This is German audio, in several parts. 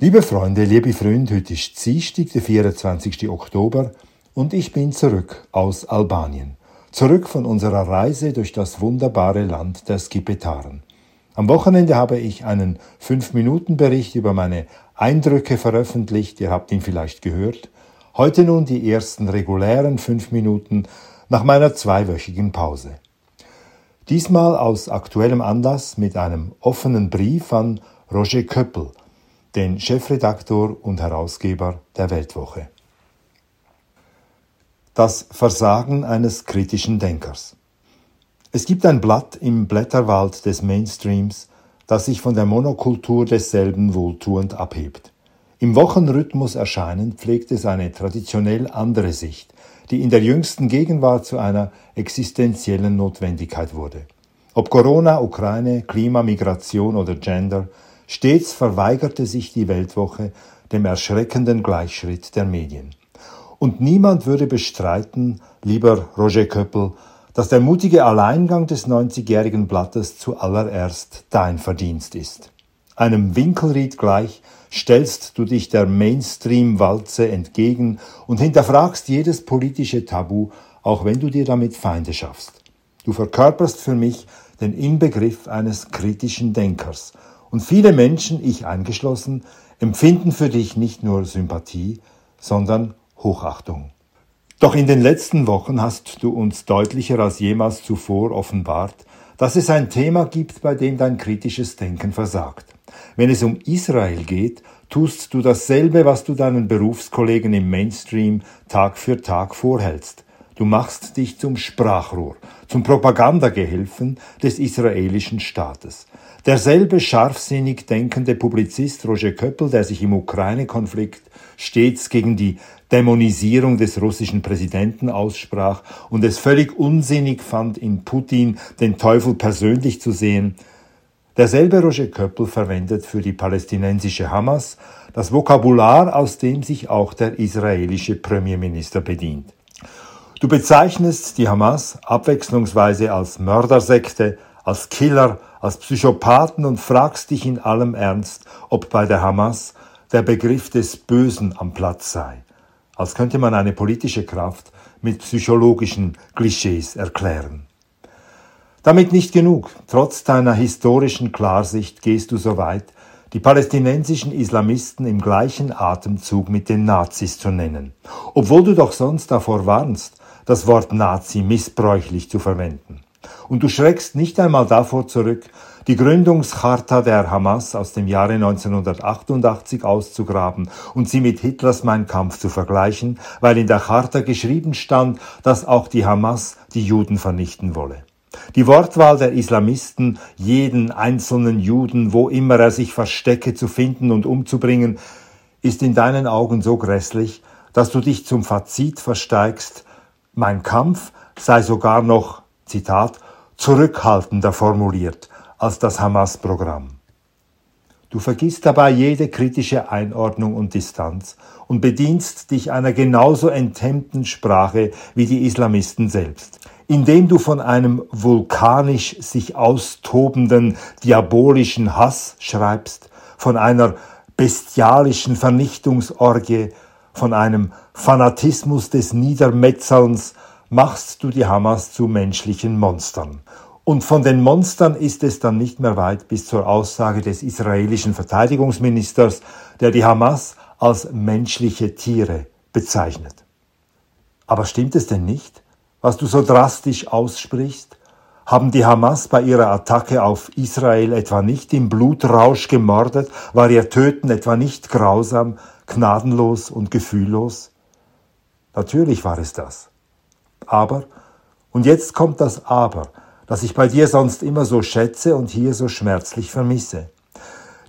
Liebe Freunde, liebe Freunde, heute ist Dienstag, der 24. Oktober und ich bin zurück aus Albanien. Zurück von unserer Reise durch das wunderbare Land der Skipetaren. Am Wochenende habe ich einen 5-Minuten-Bericht über meine Eindrücke veröffentlicht, ihr habt ihn vielleicht gehört. Heute nun die ersten regulären 5 Minuten nach meiner zweiwöchigen Pause. Diesmal aus aktuellem Anlass mit einem offenen Brief an Roger Köppel, den Chefredaktor und Herausgeber der Weltwoche. Das Versagen eines kritischen Denkers. Es gibt ein Blatt im Blätterwald des Mainstreams, das sich von der Monokultur desselben wohltuend abhebt. Im Wochenrhythmus erscheinend pflegt es eine traditionell andere Sicht, die in der jüngsten Gegenwart zu einer existenziellen Notwendigkeit wurde. Ob Corona, Ukraine, Klima, Migration oder Gender, stets verweigerte sich die Weltwoche dem erschreckenden Gleichschritt der Medien. Und niemand würde bestreiten, lieber Roger Köppel, dass der mutige Alleingang des 90-jährigen Blattes zuallererst dein Verdienst ist. Einem Winkelried gleich stellst du dich der Mainstream-Walze entgegen und hinterfragst jedes politische Tabu, auch wenn du dir damit Feinde schaffst. Du verkörperst für mich den Inbegriff eines kritischen Denkers. Und viele Menschen, ich eingeschlossen, empfinden für dich nicht nur Sympathie, sondern Hochachtung. Doch in den letzten Wochen hast du uns deutlicher als jemals zuvor offenbart, dass es ein Thema gibt, bei dem dein kritisches Denken versagt. Wenn es um Israel geht, tust du dasselbe, was du deinen Berufskollegen im Mainstream Tag für Tag vorhältst. Du machst dich zum Sprachrohr, zum Propagandagehilfen des israelischen Staates. Derselbe scharfsinnig denkende Publizist Roger Köppel, der sich im Ukraine-Konflikt stets gegen die Dämonisierung des russischen Präsidenten aussprach und es völlig unsinnig fand, in Putin den Teufel persönlich zu sehen, derselbe Roger Köppel verwendet für die palästinensische Hamas das Vokabular, aus dem sich auch der israelische Premierminister bedient. Du bezeichnest die Hamas abwechslungsweise als Mördersekte, als Killer, als Psychopathen und fragst dich in allem Ernst, ob bei der Hamas der Begriff des Bösen am Platz sei als könnte man eine politische Kraft mit psychologischen Klischees erklären. Damit nicht genug. Trotz deiner historischen Klarsicht gehst du so weit, die palästinensischen Islamisten im gleichen Atemzug mit den Nazis zu nennen, obwohl du doch sonst davor warnst, das Wort Nazi missbräuchlich zu verwenden. Und du schreckst nicht einmal davor zurück, die Gründungscharta der Hamas aus dem Jahre 1988 auszugraben und sie mit Hitlers Mein Kampf zu vergleichen, weil in der Charta geschrieben stand, dass auch die Hamas die Juden vernichten wolle. Die Wortwahl der Islamisten, jeden einzelnen Juden, wo immer er sich verstecke, zu finden und umzubringen, ist in deinen Augen so grässlich, dass du dich zum Fazit versteigst, mein Kampf sei sogar noch, Zitat, zurückhaltender formuliert als das Hamas-Programm. Du vergisst dabei jede kritische Einordnung und Distanz und bedienst dich einer genauso enthemmten Sprache wie die Islamisten selbst, indem du von einem vulkanisch sich austobenden diabolischen Hass schreibst, von einer bestialischen Vernichtungsorgie, von einem Fanatismus des Niedermetzelns, machst du die Hamas zu menschlichen Monstern und von den Monstern ist es dann nicht mehr weit bis zur Aussage des israelischen Verteidigungsministers, der die Hamas als menschliche Tiere bezeichnet. Aber stimmt es denn nicht, was du so drastisch aussprichst? Haben die Hamas bei ihrer Attacke auf Israel etwa nicht im Blutrausch gemordet? War ihr Töten etwa nicht grausam, gnadenlos und gefühllos? Natürlich war es das. Aber, und jetzt kommt das Aber, das ich bei dir sonst immer so schätze und hier so schmerzlich vermisse.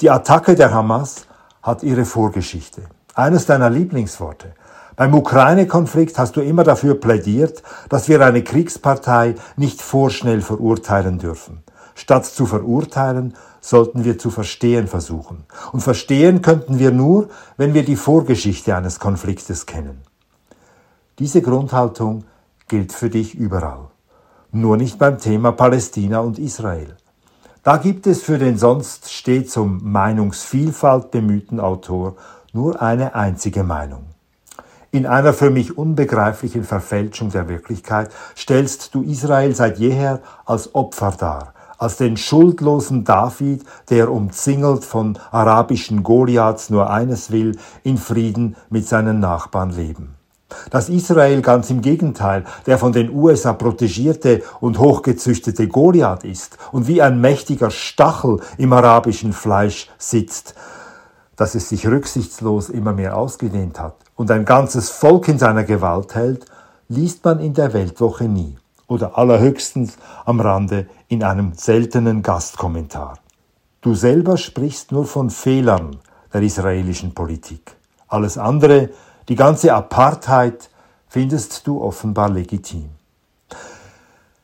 Die Attacke der Hamas hat ihre Vorgeschichte. Eines deiner Lieblingsworte. Beim Ukraine-Konflikt hast du immer dafür plädiert, dass wir eine Kriegspartei nicht vorschnell verurteilen dürfen. Statt zu verurteilen, sollten wir zu verstehen versuchen. Und verstehen könnten wir nur, wenn wir die Vorgeschichte eines Konfliktes kennen. Diese Grundhaltung gilt für dich überall nur nicht beim Thema Palästina und Israel. Da gibt es für den sonst stets um Meinungsvielfalt bemühten Autor nur eine einzige Meinung. In einer für mich unbegreiflichen Verfälschung der Wirklichkeit stellst du Israel seit jeher als Opfer dar, als den schuldlosen David, der umzingelt von arabischen Goliaths nur eines will, in Frieden mit seinen Nachbarn leben. Dass Israel ganz im Gegenteil der von den USA protegierte und hochgezüchtete Goliath ist und wie ein mächtiger Stachel im arabischen Fleisch sitzt, dass es sich rücksichtslos immer mehr ausgedehnt hat und ein ganzes Volk in seiner Gewalt hält, liest man in der Weltwoche nie oder allerhöchstens am Rande in einem seltenen Gastkommentar. Du selber sprichst nur von Fehlern der israelischen Politik. Alles andere, die ganze Apartheid, findest du offenbar legitim.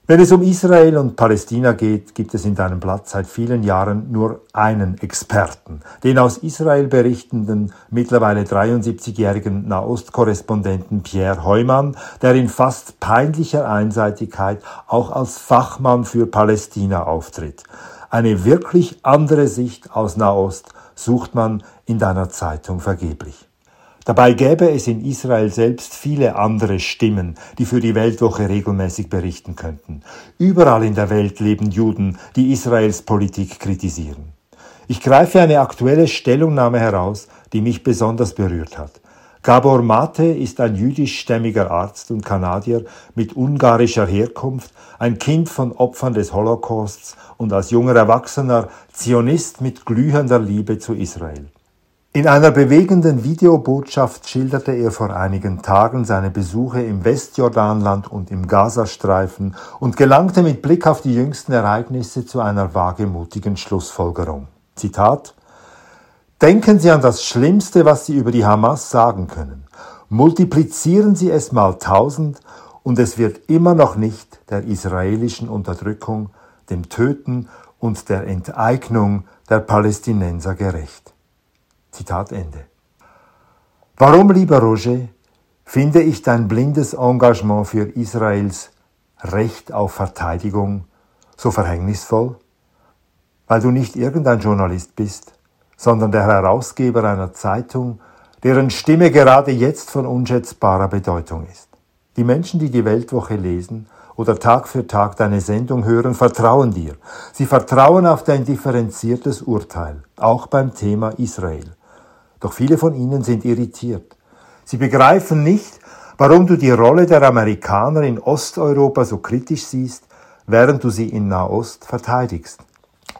Wenn es um Israel und Palästina geht, gibt es in deinem Blatt seit vielen Jahren nur einen Experten, den aus Israel berichtenden, mittlerweile 73-jährigen Nahostkorrespondenten Pierre Heumann, der in fast peinlicher Einseitigkeit auch als Fachmann für Palästina auftritt. Eine wirklich andere Sicht aus Nahost sucht man in deiner Zeitung vergeblich. Dabei gäbe es in Israel selbst viele andere Stimmen, die für die Weltwoche regelmäßig berichten könnten. Überall in der Welt leben Juden, die Israels Politik kritisieren. Ich greife eine aktuelle Stellungnahme heraus, die mich besonders berührt hat. Gabor Mate ist ein jüdischstämmiger Arzt und Kanadier mit ungarischer Herkunft, ein Kind von Opfern des Holocausts und als junger Erwachsener Zionist mit glühender Liebe zu Israel. In einer bewegenden Videobotschaft schilderte er vor einigen Tagen seine Besuche im Westjordanland und im Gazastreifen und gelangte mit Blick auf die jüngsten Ereignisse zu einer wagemutigen Schlussfolgerung. Zitat Denken Sie an das Schlimmste, was Sie über die Hamas sagen können. Multiplizieren Sie es mal tausend und es wird immer noch nicht der israelischen Unterdrückung, dem Töten und der Enteignung der Palästinenser gerecht. Zitat Ende. Warum, lieber Roger, finde ich dein blindes Engagement für Israels Recht auf Verteidigung so verhängnisvoll? Weil du nicht irgendein Journalist bist, sondern der Herausgeber einer Zeitung, deren Stimme gerade jetzt von unschätzbarer Bedeutung ist. Die Menschen, die die Weltwoche lesen oder Tag für Tag deine Sendung hören, vertrauen dir. Sie vertrauen auf dein differenziertes Urteil, auch beim Thema Israel. Doch viele von ihnen sind irritiert. Sie begreifen nicht, warum du die Rolle der Amerikaner in Osteuropa so kritisch siehst, während du sie in Nahost verteidigst.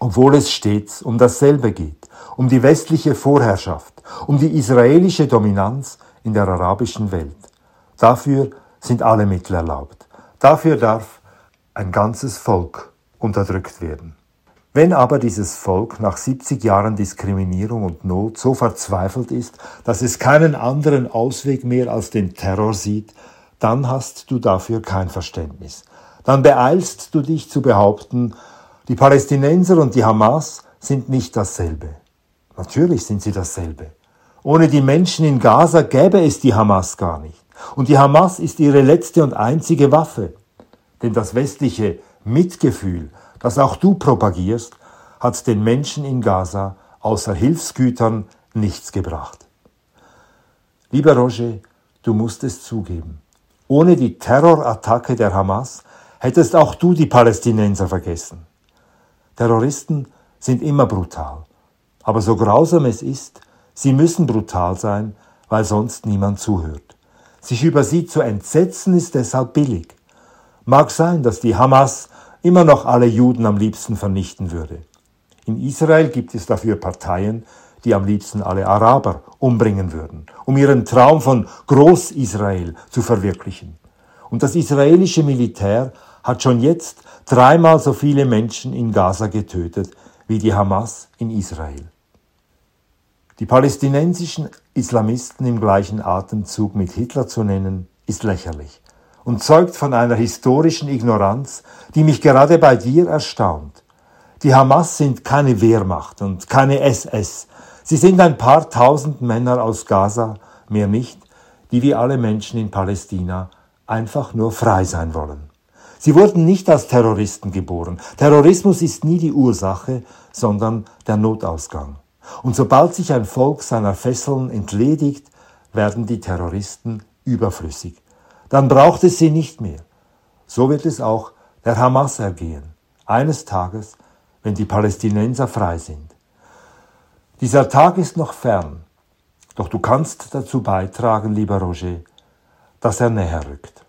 Obwohl es stets um dasselbe geht, um die westliche Vorherrschaft, um die israelische Dominanz in der arabischen Welt. Dafür sind alle Mittel erlaubt. Dafür darf ein ganzes Volk unterdrückt werden. Wenn aber dieses Volk nach 70 Jahren Diskriminierung und Not so verzweifelt ist, dass es keinen anderen Ausweg mehr als den Terror sieht, dann hast du dafür kein Verständnis. Dann beeilst du dich zu behaupten, die Palästinenser und die Hamas sind nicht dasselbe. Natürlich sind sie dasselbe. Ohne die Menschen in Gaza gäbe es die Hamas gar nicht. Und die Hamas ist ihre letzte und einzige Waffe. Denn das westliche Mitgefühl das auch du propagierst, hat den Menschen in Gaza außer Hilfsgütern nichts gebracht. Lieber Roger, du musst es zugeben. Ohne die Terrorattacke der Hamas hättest auch du die Palästinenser vergessen. Terroristen sind immer brutal. Aber so grausam es ist, sie müssen brutal sein, weil sonst niemand zuhört. Sich über sie zu entsetzen ist deshalb billig. Mag sein, dass die Hamas immer noch alle Juden am liebsten vernichten würde. In Israel gibt es dafür Parteien, die am liebsten alle Araber umbringen würden, um ihren Traum von Groß-Israel zu verwirklichen. Und das israelische Militär hat schon jetzt dreimal so viele Menschen in Gaza getötet wie die Hamas in Israel. Die palästinensischen Islamisten im gleichen Atemzug mit Hitler zu nennen, ist lächerlich und zeugt von einer historischen Ignoranz, die mich gerade bei dir erstaunt. Die Hamas sind keine Wehrmacht und keine SS. Sie sind ein paar tausend Männer aus Gaza, mehr nicht, die wie alle Menschen in Palästina einfach nur frei sein wollen. Sie wurden nicht als Terroristen geboren. Terrorismus ist nie die Ursache, sondern der Notausgang. Und sobald sich ein Volk seiner Fesseln entledigt, werden die Terroristen überflüssig. Dann braucht es sie nicht mehr. So wird es auch der Hamas ergehen. Eines Tages, wenn die Palästinenser frei sind. Dieser Tag ist noch fern, doch du kannst dazu beitragen, lieber Roger, dass er näher rückt.